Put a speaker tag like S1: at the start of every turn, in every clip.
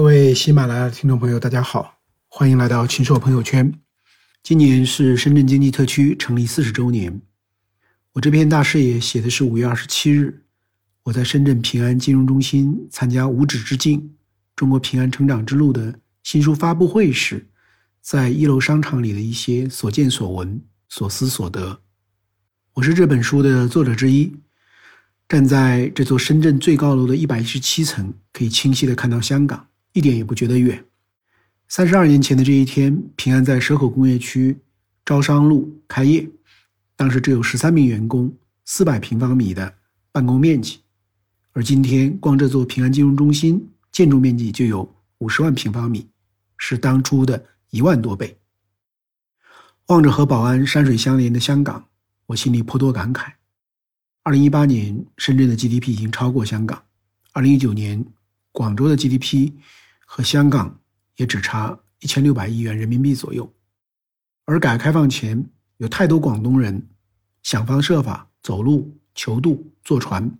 S1: 各位喜马拉雅的听众朋友，大家好，欢迎来到秦朔朋友圈。今年是深圳经济特区成立四十周年。我这篇大视野写的是五月二十七日，我在深圳平安金融中心参加“五指之境：中国平安成长之路”的新书发布会时，在一楼商场里的一些所见所闻、所思所得。我是这本书的作者之一。站在这座深圳最高楼的一百一十七层，可以清晰的看到香港，一点也不觉得远。三十二年前的这一天，平安在蛇口工业区招商路开业，当时只有十三名员工，四百平方米的办公面积，而今天光这座平安金融中心建筑面积就有五十万平方米，是当初的一万多倍。望着和宝安山水相连的香港，我心里颇多感慨。二零一八年，深圳的 GDP 已经超过香港；二零一九年，广州的 GDP 和香港也只差一千六百亿元人民币左右。而改革开放前，有太多广东人想方设法走路、求渡、坐船，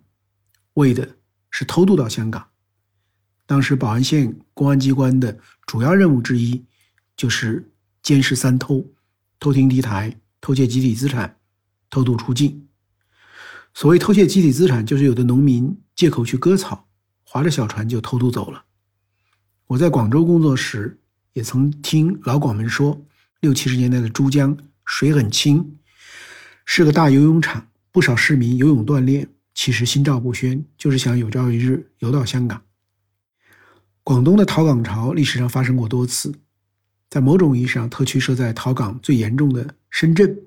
S1: 为的是偷渡到香港。当时宝安县公安机关的主要任务之一，就是监视三偷：偷听敌台、偷窃集体资产、偷渡出境。所谓偷窃集体资产，就是有的农民借口去割草，划着小船就偷渡走了。我在广州工作时，也曾听老广们说，六七十年代的珠江水很清，是个大游泳场，不少市民游泳锻炼，其实心照不宣，就是想有朝一日游到香港。广东的逃港潮历史上发生过多次，在某种意义上，特区设在逃港最严重的深圳，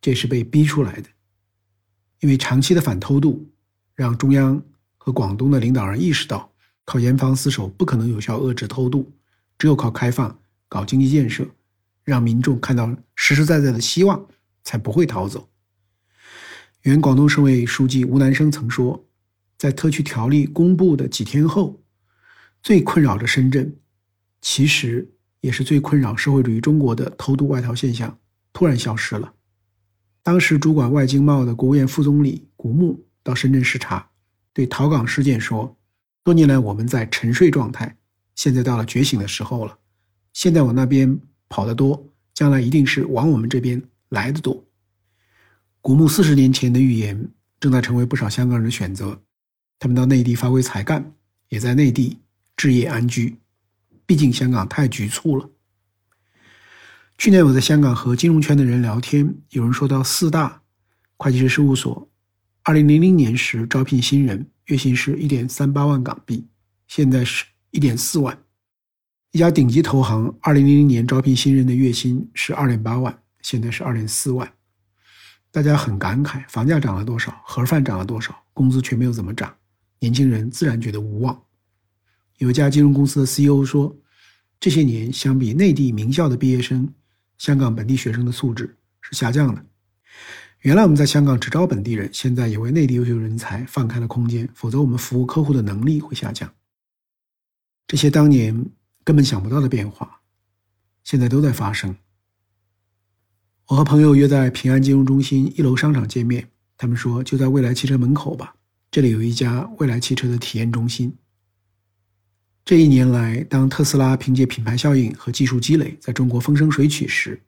S1: 这是被逼出来的。因为长期的反偷渡，让中央和广东的领导人意识到，靠严防死守不可能有效遏制偷渡，只有靠开放、搞经济建设，让民众看到实实在在的希望，才不会逃走。原广东省委书记吴南生曾说，在特区条例公布的几天后，最困扰着深圳，其实也是最困扰社会主义中国的偷渡外逃现象突然消失了。当时主管外经贸的国务院副总理谷牧到深圳视察，对逃港事件说：“多年来我们在沉睡状态，现在到了觉醒的时候了。现在往那边跑得多，将来一定是往我们这边来的多。”古牧四十年前的预言正在成为不少香港人的选择，他们到内地发挥才干，也在内地置业安居。毕竟香港太局促了。去年我在香港和金融圈的人聊天，有人说到四大会计师事务所，二零零零年时招聘新人月薪是一点三八万港币，现在是一点四万；一家顶级投行二零零零年招聘新人的月薪是二点八万，现在是二点四万。大家很感慨，房价涨了多少，盒饭涨了多少，工资却没有怎么涨，年轻人自然觉得无望。有一家金融公司的 CEO 说，这些年相比内地名校的毕业生。香港本地学生的素质是下降的。原来我们在香港只招本地人，现在也为内地优秀人才放开了空间，否则我们服务客户的能力会下降。这些当年根本想不到的变化，现在都在发生。我和朋友约在平安金融中心一楼商场见面，他们说就在未来汽车门口吧，这里有一家未来汽车的体验中心。这一年来，当特斯拉凭借品牌效应和技术积累在中国风生水起时，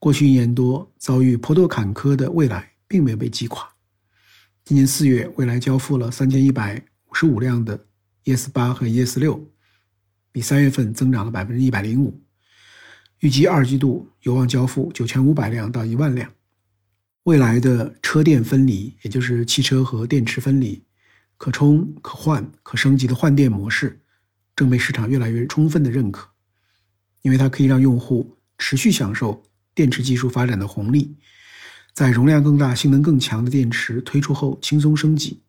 S1: 过去一年多遭遇颇多坎坷的未来并没有被击垮。今年四月，未来交付了三千一百五十五辆的 ES 八和 ES 六，比三月份增长了百分之一百零五。预计二季度有望交付九千五百辆到一万辆。未来的车电分离，也就是汽车和电池分离。可充可换可升级的换电模式，正被市场越来越充分的认可，因为它可以让用户持续享受电池技术发展的红利，在容量更大、性能更强的电池推出后轻松升级，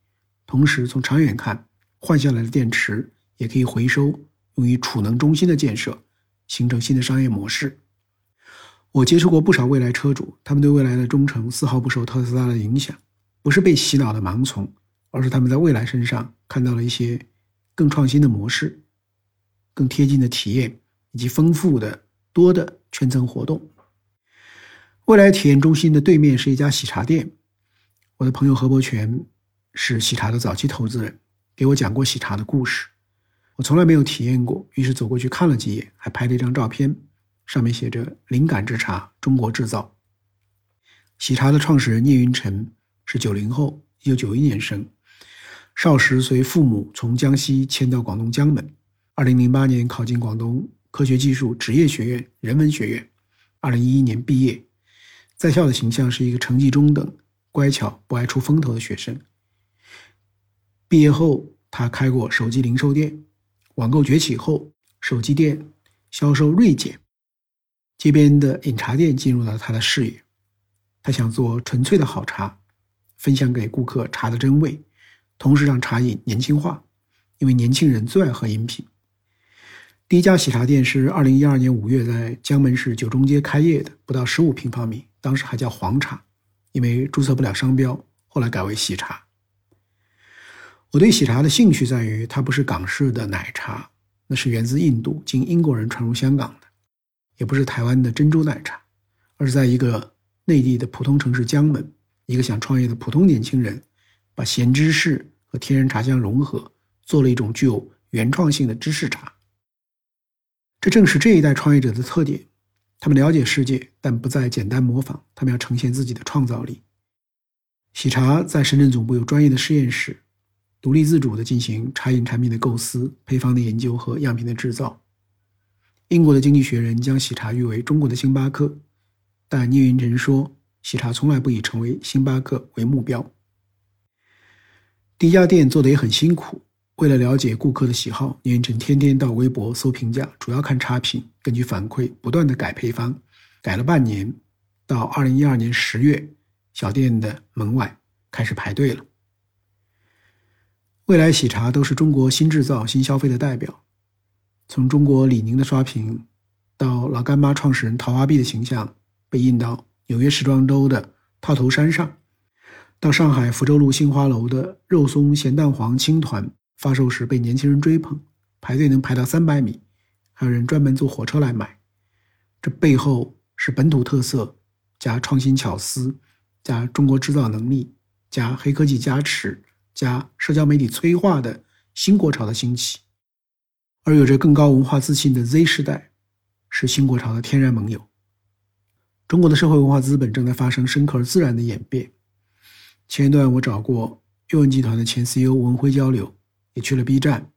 S1: 同时从长远看，换下来的电池也可以回收，用于储能中心的建设，形成新的商业模式。我接触过不少未来车主，他们对未来的忠诚丝毫不受特斯拉的影响，不是被洗脑的盲从。而是他们在未来身上看到了一些更创新的模式、更贴近的体验以及丰富的多的圈层活动。未来体验中心的对面是一家喜茶店。我的朋友何伯权是喜茶的早期投资人，给我讲过喜茶的故事。我从来没有体验过，于是走过去看了几眼，还拍了一张照片，上面写着“灵感之茶，中国制造”。喜茶的创始人聂云辰是九零后，一九九一年生，少时随父母从江西迁到广东江门，二零零八年考进广东科学技术职业学院人文学院，二零一一年毕业，在校的形象是一个成绩中等、乖巧、不爱出风头的学生。毕业后，他开过手机零售店。网购崛起后，手机店销售锐减，街边的饮茶店进入了他的视野。他想做纯粹的好茶，分享给顾客茶的真味，同时让茶饮年轻化，因为年轻人最爱喝饮品。第一家喜茶店是二零一二年五月在江门市九中街开业的，不到十五平方米，当时还叫黄茶，因为注册不了商标，后来改为喜茶。我对喜茶的兴趣在于，它不是港式的奶茶，那是源自印度，经英国人传入香港的；也不是台湾的珍珠奶茶，而是在一个内地的普通城市江门，一个想创业的普通年轻人，把咸芝士和天然茶香融合，做了一种具有原创性的芝士茶。这正是这一代创业者的特点：他们了解世界，但不再简单模仿，他们要呈现自己的创造力。喜茶在深圳总部有专业的实验室。独立自主地进行茶饮产品的构思、配方的研究和样品的制造。英国的《经济学人》将喜茶誉为中国的星巴克，但聂云辰说，喜茶从来不以成为星巴克为目标。第一家店做的也很辛苦，为了了解顾客的喜好，聂云辰天天到微博搜评价，主要看差评，根据反馈不断地改配方，改了半年，到二零一二年十月，小店的门外开始排队了。未来喜茶都是中国新制造、新消费的代表。从中国李宁的刷屏，到老干妈创始人陶华碧的形象被印到纽约时装周的套头衫上，到上海福州路杏花楼的肉松咸蛋黄青团发售时被年轻人追捧，排队能排到三百米，还有人专门坐火车来买。这背后是本土特色加创新巧思加中国制造能力加黑科技加持。加社交媒体催化的新国潮的兴起，而有着更高文化自信的 Z 时代，是新国潮的天然盟友。中国的社会文化资本正在发生深刻而自然的演变。前一段我找过阅文集团的前 CEO 文辉交流，也去了 B 站，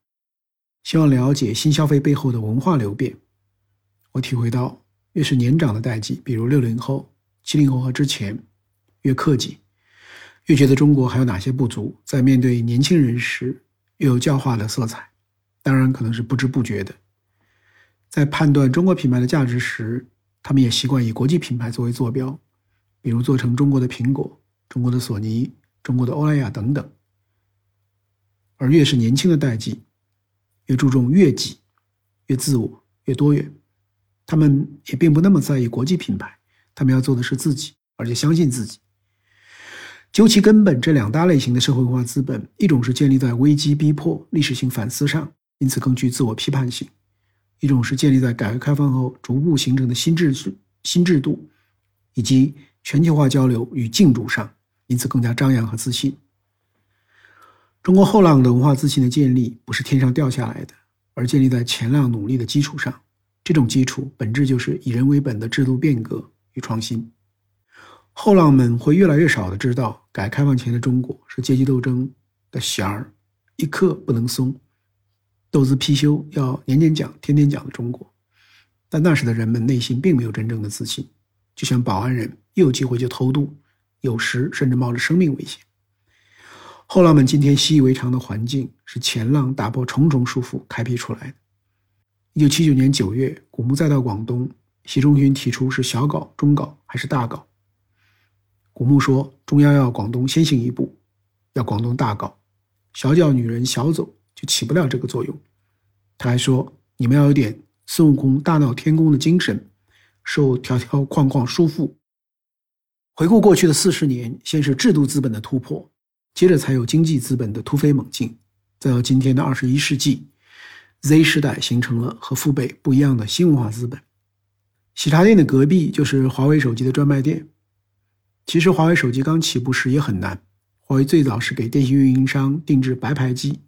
S1: 希望了解新消费背后的文化流变。我体会到，越是年长的代际，比如六零后、七零后和之前，越克己。越觉得中国还有哪些不足，在面对年轻人时，越有教化的色彩。当然，可能是不知不觉的，在判断中国品牌的价值时，他们也习惯以国际品牌作为坐标，比如做成中国的苹果、中国的索尼、中国的欧莱雅等等。而越是年轻的代际，越注重越己、越自我、越多元。他们也并不那么在意国际品牌，他们要做的是自己，而且相信自己。究其根本，这两大类型的社会文化资本，一种是建立在危机逼迫、历史性反思上，因此更具自我批判性；一种是建立在改革开放后逐步形成的新制度、新制度以及全球化交流与竞逐上，因此更加张扬和自信。中国后浪的文化自信的建立，不是天上掉下来的，而建立在前浪努力的基础上。这种基础本质就是以人为本的制度变革与创新。后浪们会越来越少的知道，改革开放前的中国是阶级斗争的弦儿，一刻不能松，斗智貔貅要年年讲、天天讲的中国。但那时的人们内心并没有真正的自信，就像保安人一有机会就偷渡，有时甚至冒着生命危险。后浪们今天习以为常的环境，是前浪打破重重束缚开辟出来的。一九七九年九月，古墓再到广东，习仲勋提出是小搞、中搞还是大搞？古牧说：“中央要广东先行一步，要广东大搞，小脚女人小走就起不了这个作用。”他还说：“你们要有点孙悟空大闹天宫的精神，受条条框框束缚。”回顾过去的四十年，先是制度资本的突破，接着才有经济资本的突飞猛进，再到今天的二十一世纪，Z 时代形成了和父辈不一样的新文化资本。喜茶店的隔壁就是华为手机的专卖店。其实华为手机刚起步时也很难。华为最早是给电信运营商定制白牌机，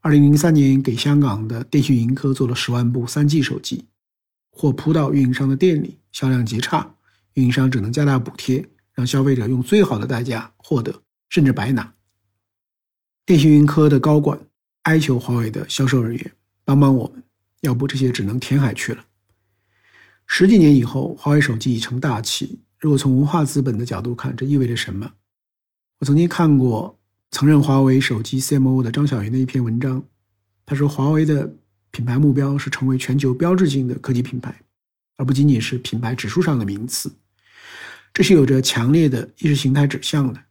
S1: 二零零三年给香港的电讯盈科做了十万部三 G 手机，或铺到运营商的店里，销量极差，运营商只能加大补贴，让消费者用最好的代价获得，甚至白拿。电信云科的高管哀求华为的销售人员帮帮我们，要不这些只能填海去了。十几年以后，华为手机已成大器。如果从文化资本的角度看，这意味着什么？我曾经看过曾任华为手机 CMO 的张小云的一篇文章，他说华为的品牌目标是成为全球标志性的科技品牌，而不仅仅是品牌指数上的名次。这是有着强烈的意识形态指向的。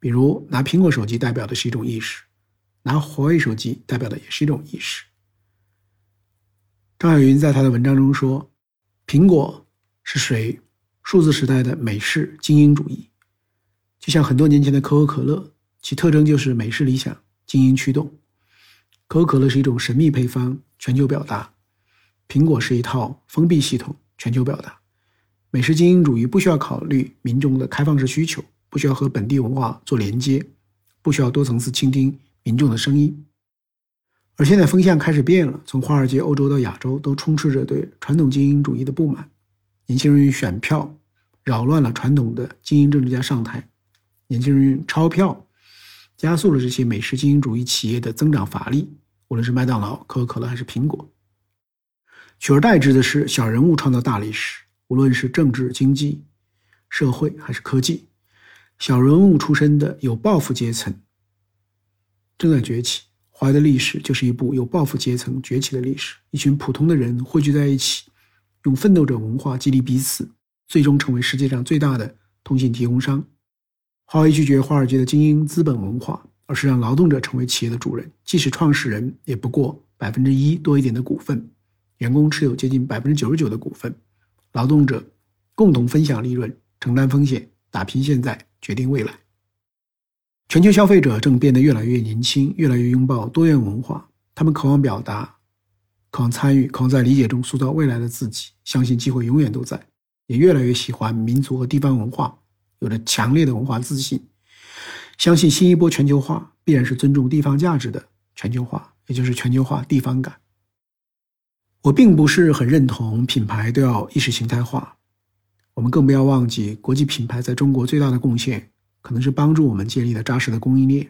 S1: 比如拿苹果手机代表的是一种意识，拿华为手机代表的也是一种意识。张小云在他的文章中说：“苹果是谁？数字时代的美式精英主义，就像很多年前的可口可乐，其特征就是美式理想、精英驱动。可口可乐是一种神秘配方，全球表达；苹果是一套封闭系统，全球表达。美式精英主义不需要考虑民众的开放式需求。”不需要和本地文化做连接，不需要多层次倾听民众的声音。而现在风向开始变了，从华尔街、欧洲到亚洲，都充斥着对传统精英主义的不满。年轻人用选票扰乱了传统的精英政治家上台，年轻人用钞票加速了这些美式精英主义企业的增长乏力。无论是麦当劳、可口可乐还是苹果，取而代之的是小人物创造大历史。无论是政治、经济、社会还是科技。小人物出身的有抱负阶层正在崛起。华为的历史就是一部有抱负阶层崛起的历史。一群普通的人汇聚在一起，用奋斗者文化激励彼此，最终成为世界上最大的通信提供商。华为拒绝华尔街的精英资本文化，而是让劳动者成为企业的主人。即使创始人也不过百分之一多一点的股份，员工持有接近百分之九十九的股份，劳动者共同分享利润，承担风险，打拼现在。决定未来。全球消费者正变得越来越年轻，越来越拥抱多元文化。他们渴望表达，渴望参与，渴望在理解中塑造未来的自己。相信机会永远都在，也越来越喜欢民族和地方文化，有着强烈的文化自信。相信新一波全球化必然是尊重地方价值的全球化，也就是全球化地方感。我并不是很认同品牌都要意识形态化。我们更不要忘记，国际品牌在中国最大的贡献，可能是帮助我们建立了扎实的供应链。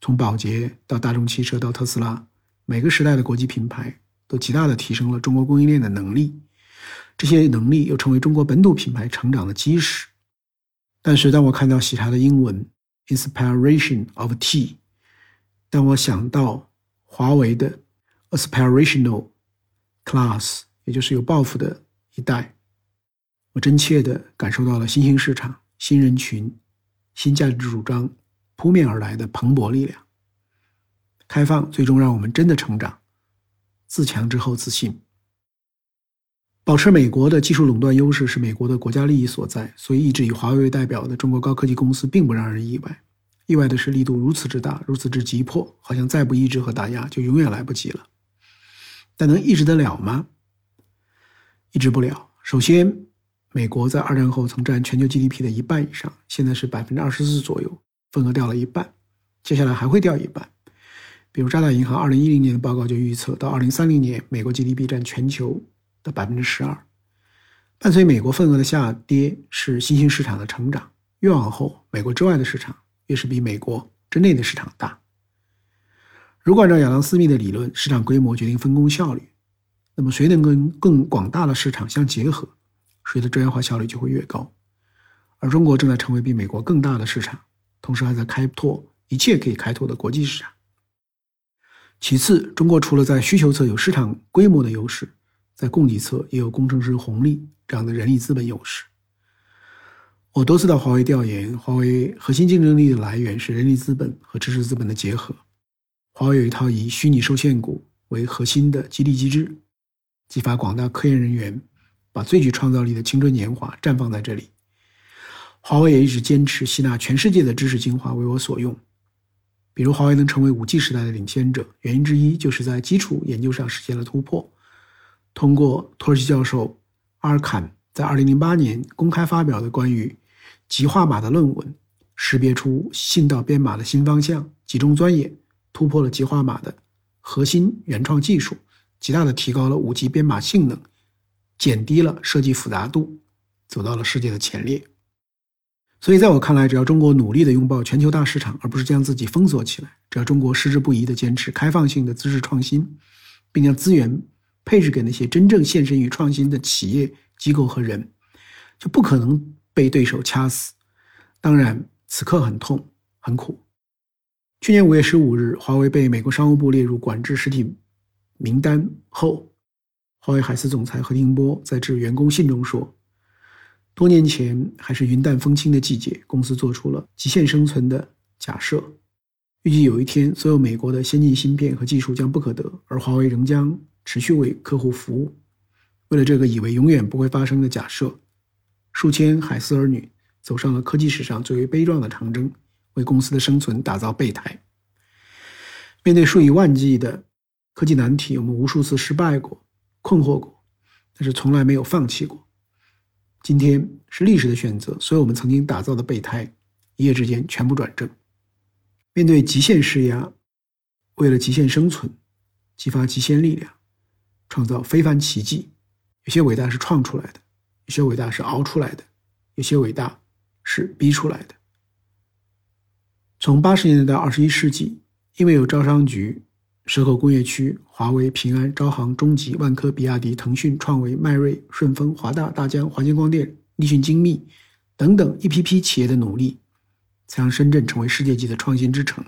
S1: 从宝洁到大众汽车到特斯拉，每个时代的国际品牌都极大的提升了中国供应链的能力。这些能力又成为中国本土品牌成长的基石。但是，当我看到喜茶的英文 “inspiration of tea”，当我想到华为的 “aspirational class”，也就是有抱负的一代。我真切地感受到了新兴市场、新人群、新价值主张扑面而来的蓬勃力量。开放最终让我们真的成长，自强之后自信。保持美国的技术垄断优势是美国的国家利益所在，所以一直以华为为代表的中国高科技公司并不让人意外。意外的是力度如此之大，如此之急迫，好像再不抑制和打压就永远来不及了。但能抑制得了吗？抑制不了。首先。美国在二战后曾占全球 GDP 的一半以上，现在是百分之二十四左右，份额掉了一半，接下来还会掉一半。比如渣打银行二零一零年的报告就预测，到二零三零年，美国 GDP 占全球的百分之十二。伴随美国份额的下跌，是新兴市场的成长。越往后，美国之外的市场越是比美国之内的市场大。如果按照亚当·斯密的理论，市场规模决定分工效率，那么谁能跟更广大的市场相结合？谁的专业化效率就会越高，而中国正在成为比美国更大的市场，同时还在开拓一切可以开拓的国际市场。其次，中国除了在需求侧有市场规模的优势，在供给侧也有工程师红利这样的人力资本优势。我多次到华为调研，华为核心竞争力的来源是人力资本和知识资本的结合。华为有一套以虚拟受限股为核心的激励机制，激发广大科研人员。把最具创造力的青春年华绽放在这里。华为也一直坚持吸纳全世界的知识精华为我所用。比如，华为能成为五 G 时代的领先者，原因之一就是在基础研究上实现了突破。通过土耳其教授阿尔坎在2008年公开发表的关于极化码的论文，识别出信道编码的新方向，集中钻研，突破了极化码的核心原创技术，极大的提高了五 G 编码性能，减低了设计复杂度，走到了世界的前列。所以，在我看来，只要中国努力的拥抱全球大市场，而不是将自己封锁起来；只要中国矢志不移的坚持开放性的知识创新，并将资源配置给那些真正献身于创新的企业机构和人，就不可能被对手掐死。当然，此刻很痛很苦。去年五月十五日，华为被美国商务部列入管制实体名单后，华为海思总裁何庭波在致员工信中说。多年前，还是云淡风轻的季节，公司做出了极限生存的假设，预计有一天，所有美国的先进芯片和技术将不可得，而华为仍将持续为客户服务。为了这个以为永远不会发生的假设，数千海思儿女走上了科技史上最为悲壮的长征，为公司的生存打造备胎。面对数以万计的科技难题，我们无数次失败过、困惑过，但是从来没有放弃过。今天是历史的选择，所以我们曾经打造的备胎，一夜之间全部转正。面对极限施压，为了极限生存，激发极限力量，创造非凡奇迹。有些伟大是创出来的，有些伟大是熬出来的，有些伟大是逼出来的。从八十年代到二十一世纪，因为有招商局。蛇口工业区、华为、平安、招行、中集、万科、比亚迪、腾讯、创维、迈瑞、顺丰、华大、大疆、华星光电、立讯精密等等一批批企业的努力，才让深圳成为世界级的创新之城。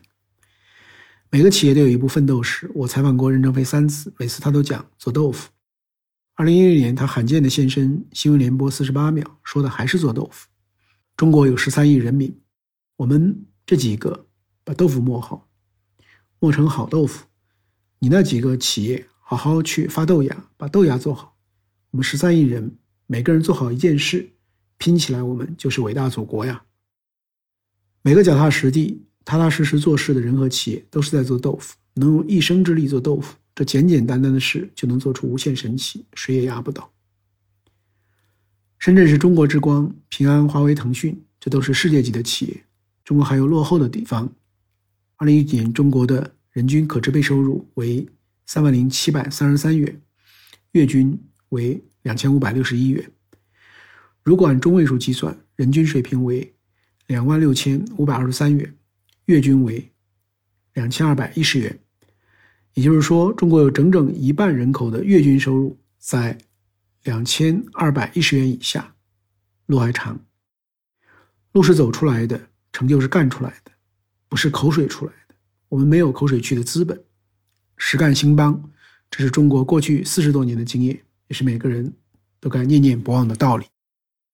S1: 每个企业都有一部奋斗史。我采访过任正非三次，每次他都讲做豆腐。二零一六年，他罕见的现身新闻联播四十八秒，说的还是做豆腐。中国有十三亿人民，我们这几个把豆腐磨好，磨成好豆腐。你那几个企业好好去发豆芽，把豆芽做好。我们十三亿人，每个人做好一件事，拼起来，我们就是伟大祖国呀！每个脚踏实地、踏踏实实做事的人和企业，都是在做豆腐。能用一生之力做豆腐，这简简单单的事，就能做出无限神奇，谁也压不倒。深圳是中国之光，平安、华为、腾讯，这都是世界级的企业。中国还有落后的地方。二零一九年，中国的。人均可支配收入为三万零七百三十三元，月均为两千五百六十一元。如果按中位数计算，人均水平为两万六千五百二十三元，月均为两千二百一十元。也就是说，中国有整整一半人口的月均收入在两千二百一十元以下，路还长。路是走出来的，成就是干出来的，不是口水出来。我们没有口水去的资本，实干兴邦，这是中国过去四十多年的经验，也是每个人都该念念不忘的道理。